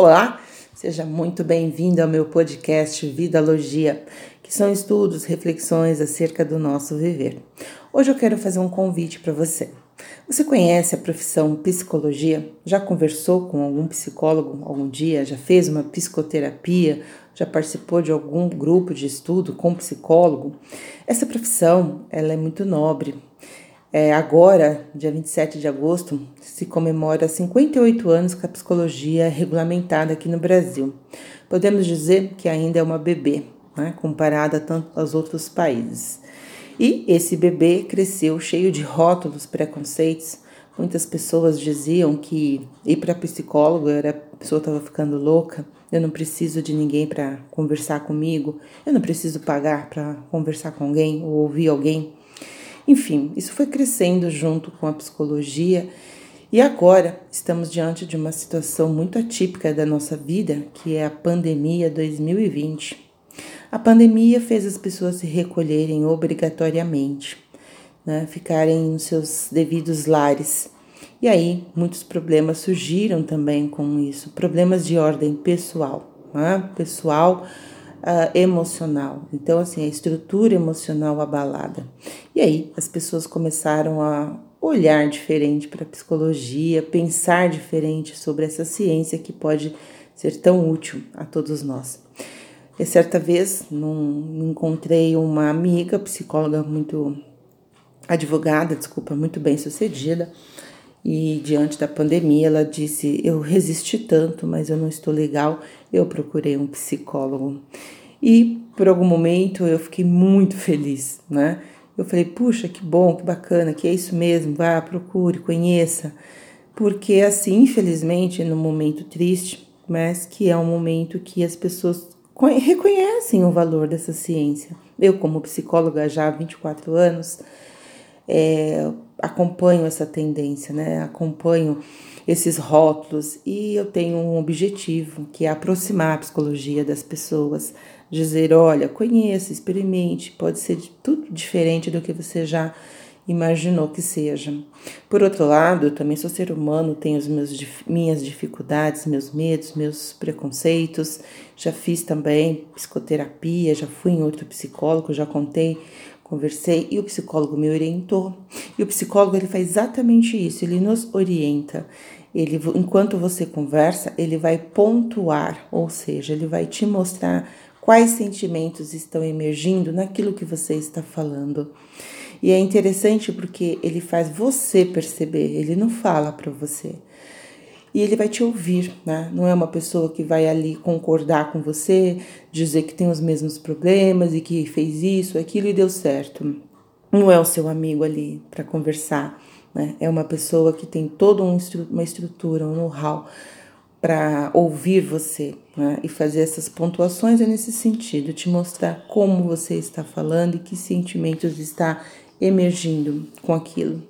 Olá, seja muito bem-vindo ao meu podcast Vidalogia, que são estudos, reflexões acerca do nosso viver. Hoje eu quero fazer um convite para você. Você conhece a profissão psicologia? Já conversou com algum psicólogo algum dia? Já fez uma psicoterapia? Já participou de algum grupo de estudo com psicólogo? Essa profissão, ela é muito nobre, é, agora, dia 27 de agosto, se comemora 58 anos que a psicologia regulamentada aqui no Brasil. Podemos dizer que ainda é uma bebê, né, comparada tanto aos outros países. E esse bebê cresceu cheio de rótulos, preconceitos. Muitas pessoas diziam que ir para psicólogo era a pessoa estava ficando louca. Eu não preciso de ninguém para conversar comigo. Eu não preciso pagar para conversar com alguém ou ouvir alguém. Enfim, isso foi crescendo junto com a psicologia e agora estamos diante de uma situação muito atípica da nossa vida, que é a pandemia 2020. A pandemia fez as pessoas se recolherem obrigatoriamente, né, ficarem nos seus devidos lares. E aí, muitos problemas surgiram também com isso, problemas de ordem pessoal, né, pessoal uh, emocional. Então, assim, a estrutura emocional abalada. E aí as pessoas começaram a olhar diferente para a psicologia, pensar diferente sobre essa ciência que pode ser tão útil a todos nós. E certa vez num, encontrei uma amiga, psicóloga muito advogada, desculpa, muito bem sucedida, e diante da pandemia ela disse: Eu resisti tanto, mas eu não estou legal. Eu procurei um psicólogo. E por algum momento eu fiquei muito feliz, né? Eu falei, puxa, que bom, que bacana, que é isso mesmo, vá, procure, conheça. Porque assim, infelizmente, no momento triste, mas que é um momento que as pessoas reconhecem o valor dessa ciência. Eu, como psicóloga já há 24 anos, é, acompanho essa tendência, né? Acompanho esses rótulos e eu tenho um objetivo que é aproximar a psicologia das pessoas, dizer, olha, conheça, experimente, pode ser tudo diferente do que você já imaginou que seja. Por outro lado, eu também sou ser humano, tenho as meus, minhas dificuldades, meus medos, meus preconceitos. Já fiz também psicoterapia, já fui em outro psicólogo, já contei Conversei e o psicólogo me orientou. E o psicólogo ele faz exatamente isso, ele nos orienta. Ele, enquanto você conversa, ele vai pontuar, ou seja, ele vai te mostrar quais sentimentos estão emergindo naquilo que você está falando. E é interessante porque ele faz você perceber, ele não fala para você e ele vai te ouvir, né? Não é uma pessoa que vai ali concordar com você, dizer que tem os mesmos problemas e que fez isso, aquilo e deu certo. Não é o seu amigo ali para conversar, né? É uma pessoa que tem toda uma estrutura, um know-how para ouvir você né? e fazer essas pontuações é nesse sentido, te mostrar como você está falando e que sentimentos está emergindo com aquilo.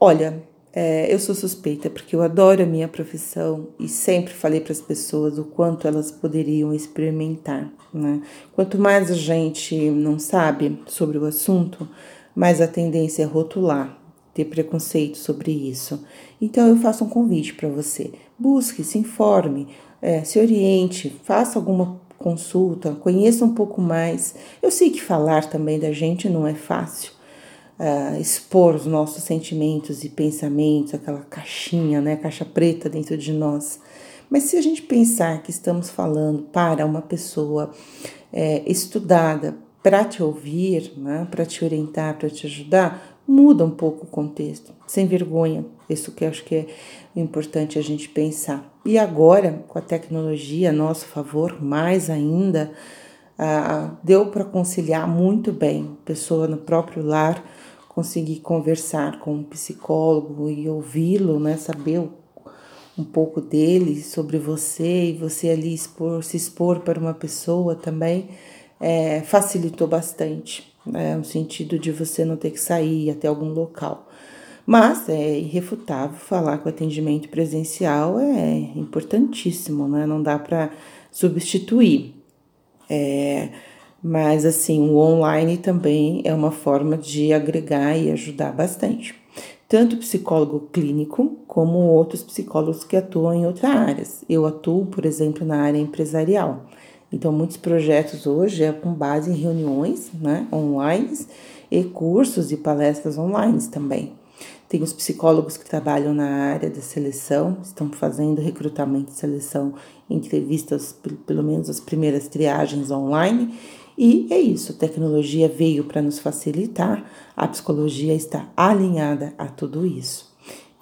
Olha, é, eu sou suspeita porque eu adoro a minha profissão e sempre falei para as pessoas o quanto elas poderiam experimentar. Né? Quanto mais a gente não sabe sobre o assunto, mais a tendência é rotular, ter preconceito sobre isso. Então eu faço um convite para você: busque, se informe, é, se oriente, faça alguma consulta, conheça um pouco mais. Eu sei que falar também da gente não é fácil uh, expor os nossos sentimentos e pensamentos, aquela caixinha, né, caixa preta dentro de nós. Mas se a gente pensar que estamos falando para uma pessoa é, estudada para te ouvir, né, para te orientar, para te ajudar, muda um pouco o contexto, sem vergonha. Isso que eu acho que é importante a gente pensar. E agora, com a tecnologia a nosso favor, mais ainda, ah, deu para conciliar muito bem, pessoa no próprio lar, conseguir conversar com um psicólogo e ouvi-lo, né, saber um pouco dele sobre você e você ali expor, se expor para uma pessoa também é, facilitou bastante, né, no sentido de você não ter que sair até algum local. Mas é irrefutável falar que o atendimento presencial é importantíssimo, né? Não dá para substituir. É, mas assim, o online também é uma forma de agregar e ajudar bastante. tanto psicólogo clínico como outros psicólogos que atuam em outras áreas. Eu atuo, por exemplo, na área empresarial. Então, muitos projetos hoje é com base em reuniões né, online e cursos e palestras online também. Tem os psicólogos que trabalham na área da seleção, estão fazendo recrutamento e seleção, entrevistas, pelo menos as primeiras triagens online. E é isso, a tecnologia veio para nos facilitar, a psicologia está alinhada a tudo isso.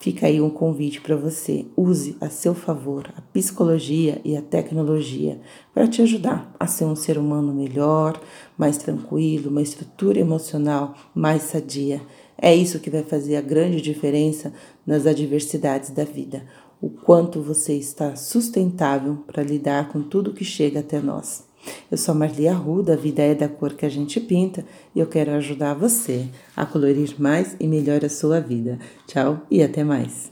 Fica aí um convite para você. Use a seu favor a psicologia e a tecnologia para te ajudar a ser um ser humano melhor, mais tranquilo, uma estrutura emocional mais sadia. É isso que vai fazer a grande diferença nas adversidades da vida. O quanto você está sustentável para lidar com tudo que chega até nós. Eu sou Marli Arruda, a vida é da cor que a gente pinta e eu quero ajudar você a colorir mais e melhor a sua vida. Tchau e até mais.